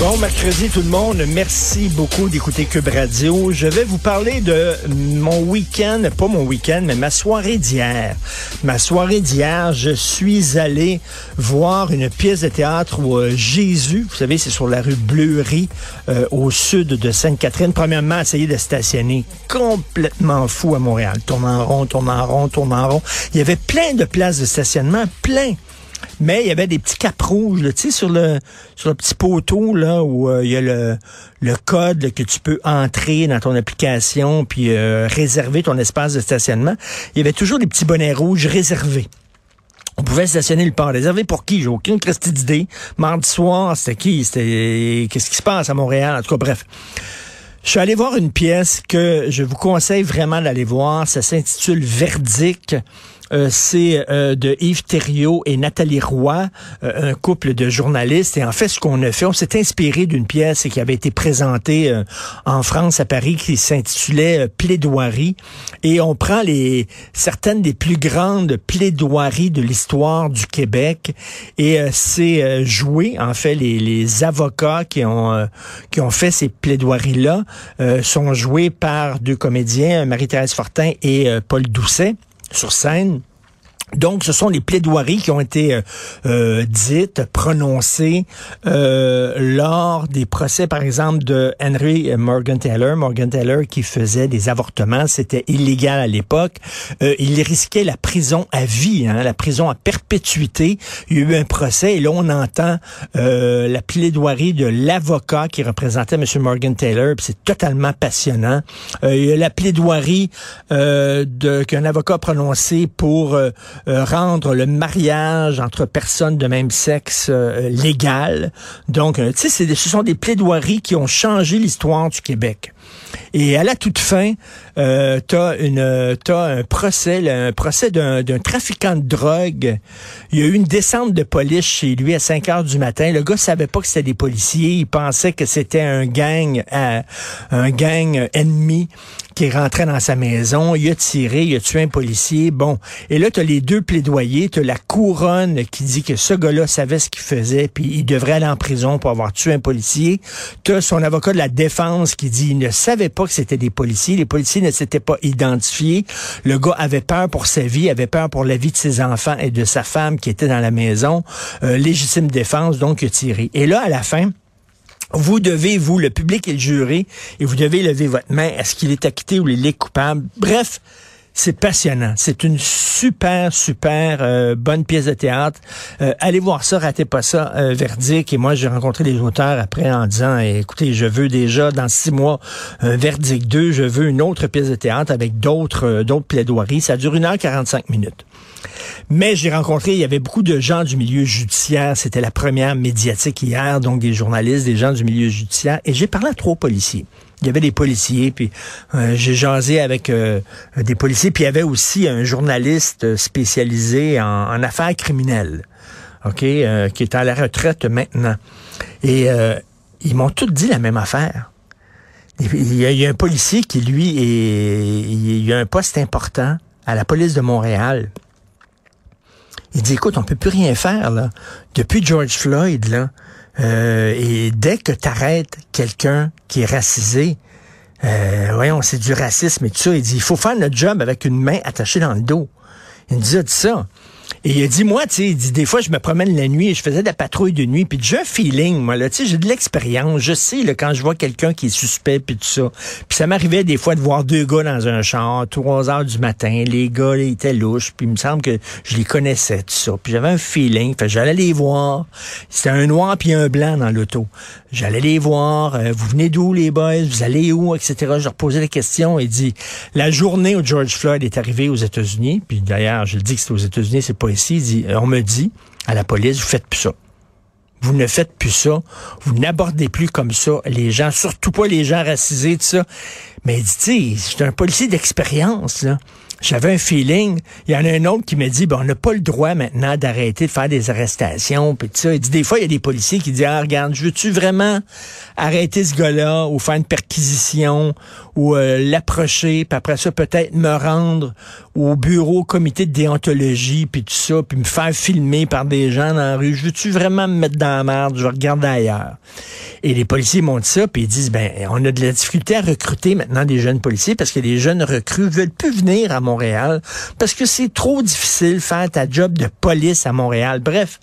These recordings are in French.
Bon mercredi tout le monde, merci beaucoup d'écouter Cube Radio. Je vais vous parler de mon week-end, pas mon week-end, mais ma soirée d'hier. Ma soirée d'hier, je suis allé voir une pièce de théâtre où euh, Jésus, vous savez, c'est sur la rue Bleury, euh, au sud de Sainte-Catherine. Premièrement, essayer de stationner complètement fou à Montréal. Tourne en rond, tourne en rond, tourne en rond. Il y avait plein de places de stationnement, plein mais il y avait des petits capes rouges, tu sais, sur le sur le petit poteau là où euh, il y a le, le code que tu peux entrer dans ton application puis euh, réserver ton espace de stationnement. Il y avait toujours des petits bonnets rouges réservés. On pouvait stationner le port. Réservé pour qui? J'ai aucune christie d'idée. Mardi soir, c'était qui? C'était qu'est-ce qui se passe à Montréal? En tout cas, bref. Je suis allé voir une pièce que je vous conseille vraiment d'aller voir. Ça s'intitule Verdict. Euh, c'est euh, de Yves Thériault et Nathalie Roy, euh, un couple de journalistes. Et en fait, ce qu'on a fait, on s'est inspiré d'une pièce qui avait été présentée en France, à Paris, qui s'intitulait Plaidoirie. Et on prend les certaines des plus grandes plaidoiries de l'histoire du Québec. Et c'est joué, en fait, les, les avocats qui ont qui ont fait ces plaidoiries-là sont joués par deux comédiens, Marie-Thérèse Fortin et Paul Doucet sur scène. Donc, ce sont les plaidoiries qui ont été euh, euh, dites, prononcées euh, lors des procès, par exemple, de Henry Morgan Taylor. Morgan Taylor qui faisait des avortements, c'était illégal à l'époque. il risquait la prison à vie, hein, la prison à perpétuité. Il y a eu un procès et là, on entend la plaidoirie de l'avocat qui représentait M. Morgan Taylor. C'est totalement passionnant. il y a la plaidoirie qu'un avocat a prononcé pour euh, rendre le mariage entre personnes de même sexe euh, légal. Donc, euh, tu sais, ce sont des plaidoiries qui ont changé l'histoire du Québec. Et à la toute fin, euh, t'as un procès, un procès d'un trafiquant de drogue. Il y a eu une descente de police chez lui à 5 heures du matin. Le gars savait pas que c'était des policiers. Il pensait que c'était un gang, un gang ennemi qui rentré dans sa maison, il a tiré, il a tué un policier. Bon, et là, tu as les deux plaidoyers, tu as la couronne qui dit que ce gars-là savait ce qu'il faisait, puis il devrait aller en prison pour avoir tué un policier. Tu as son avocat de la défense qui dit il ne savait pas que c'était des policiers, les policiers ne s'étaient pas identifiés. Le gars avait peur pour sa vie, avait peur pour la vie de ses enfants et de sa femme qui était dans la maison. Euh, légitime défense, donc il a tiré. Et là, à la fin, vous devez, vous, le public et le jury, et vous devez lever votre main. Est-ce qu'il est acquitté ou il est coupable? Bref, c'est passionnant. C'est une super, super euh, bonne pièce de théâtre. Euh, allez voir ça, ratez pas ça, euh, Verdict. Et moi, j'ai rencontré les auteurs après en disant, écoutez, je veux déjà dans six mois un Verdict 2, je veux une autre pièce de théâtre avec d'autres d'autres plaidoiries. Ça dure une heure 45 minutes. Mais j'ai rencontré, il y avait beaucoup de gens du milieu judiciaire. C'était la première médiatique hier, donc des journalistes, des gens du milieu judiciaire. Et j'ai parlé à trois policiers. Il y avait des policiers, puis euh, j'ai jasé avec euh, des policiers, puis il y avait aussi un journaliste spécialisé en, affaires criminelles, ok, euh, qui est à la retraite maintenant. Et ils m'ont tous dit la même affaire. Il y, a, un policier qui, lui, il y a un poste important à la police de Montréal. Il dit, écoute, on peut plus rien faire, là. Depuis George Floyd, là, euh, et dès que tu arrêtes quelqu'un qui est racisé, euh, voyons, c'est du racisme et tout ça, il dit, il faut faire notre job avec une main attachée dans le dos. Il me dit ça. Et il a dit, moi, tu sais, dit, des fois, je me promène la nuit et je faisais de la patrouille de nuit, puis j'ai un feeling, moi, là, tu sais, j'ai de l'expérience. Je sais, là, quand je vois quelqu'un qui est suspect, puis tout ça. Puis ça m'arrivait des fois de voir deux gars dans un char, trois heures du matin. Les gars, ils étaient louches, puis il me semble que je les connaissais, tout ça. Puis j'avais un feeling, fait j'allais les voir. C'était un noir puis un blanc dans l'auto. J'allais les voir. Euh, vous venez d'où, les boys? Vous allez où? Etc. Je leur posais des questions. Il dit, la journée où George Floyd est arrivé aux États-Unis, puis d'ailleurs, je le dis que c'était aux États-Unis, c'est pas policiers, il dit, on me dit à la police, vous faites plus ça. Vous ne faites plus ça. Vous n'abordez plus comme ça les gens, surtout pas les gens racisés, tout ça. Mais dit, c'est un policier d'expérience, là j'avais un feeling. Il y en a un autre qui me dit, ben, on n'a pas le droit maintenant d'arrêter de faire des arrestations. Puis ça. Il dit, des fois, il y a des policiers qui disent, ah, regarde, veux-tu vraiment arrêter ce gars-là ou faire une perquisition ou euh, l'approcher, puis après ça, peut-être me rendre au bureau, au comité de déontologie, puis tout ça, puis me faire filmer par des gens dans la rue. Je veux-tu vraiment me mettre dans la merde? Je vais regarder ailleurs. Et les policiers m'ont dit ça, puis ils disent, ben, on a de la difficulté à recruter maintenant des jeunes policiers parce que les jeunes recrues veulent plus venir à Montréal parce que c'est trop difficile faire ta job de police à Montréal. Bref,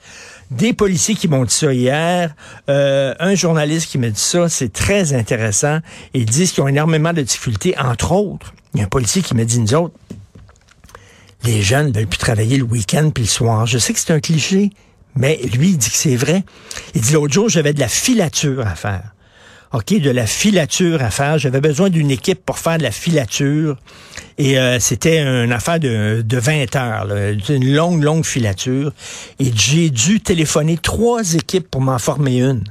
des policiers qui m'ont dit ça hier, euh, un journaliste qui m'a dit ça, c'est très intéressant. Ils disent qu'ils ont énormément de difficultés, entre autres. Il y a un policier qui m'a dit, nous autres, les jeunes ne veulent plus travailler le week-end puis le soir. Je sais que c'est un cliché, mais lui, il dit que c'est vrai. Il dit, l'autre jour, j'avais de la filature à faire. OK, de la filature à faire. J'avais besoin d'une équipe pour faire de la filature. Et euh, c'était une affaire de, de 20 heures, une longue, longue filature. Et j'ai dû téléphoner trois équipes pour m'en former une.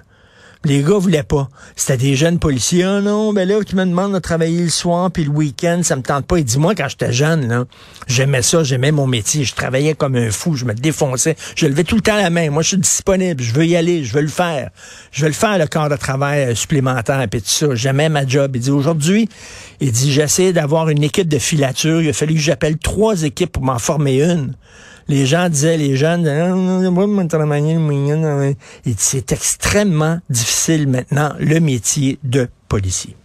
Les gars voulaient pas. C'était des jeunes policiers. Ah non, ben là, tu me demandes de travailler le soir puis le week-end, ça me tente pas. Et dis-moi, quand j'étais jeune, là, j'aimais ça, j'aimais mon métier. Je travaillais comme un fou, je me défonçais. Je levais tout le temps la main. Moi, je suis disponible, je veux y aller, je veux le faire. Je veux le faire, le corps de travail euh, supplémentaire et tout ça. J'aimais ma job. Il dit, aujourd'hui, il dit, j'essaie d'avoir une équipe de filature. Il a fallu que j'appelle trois équipes pour m'en former une les gens disaient, les jeunes, c'est extrêmement difficile maintenant, le métier de policier.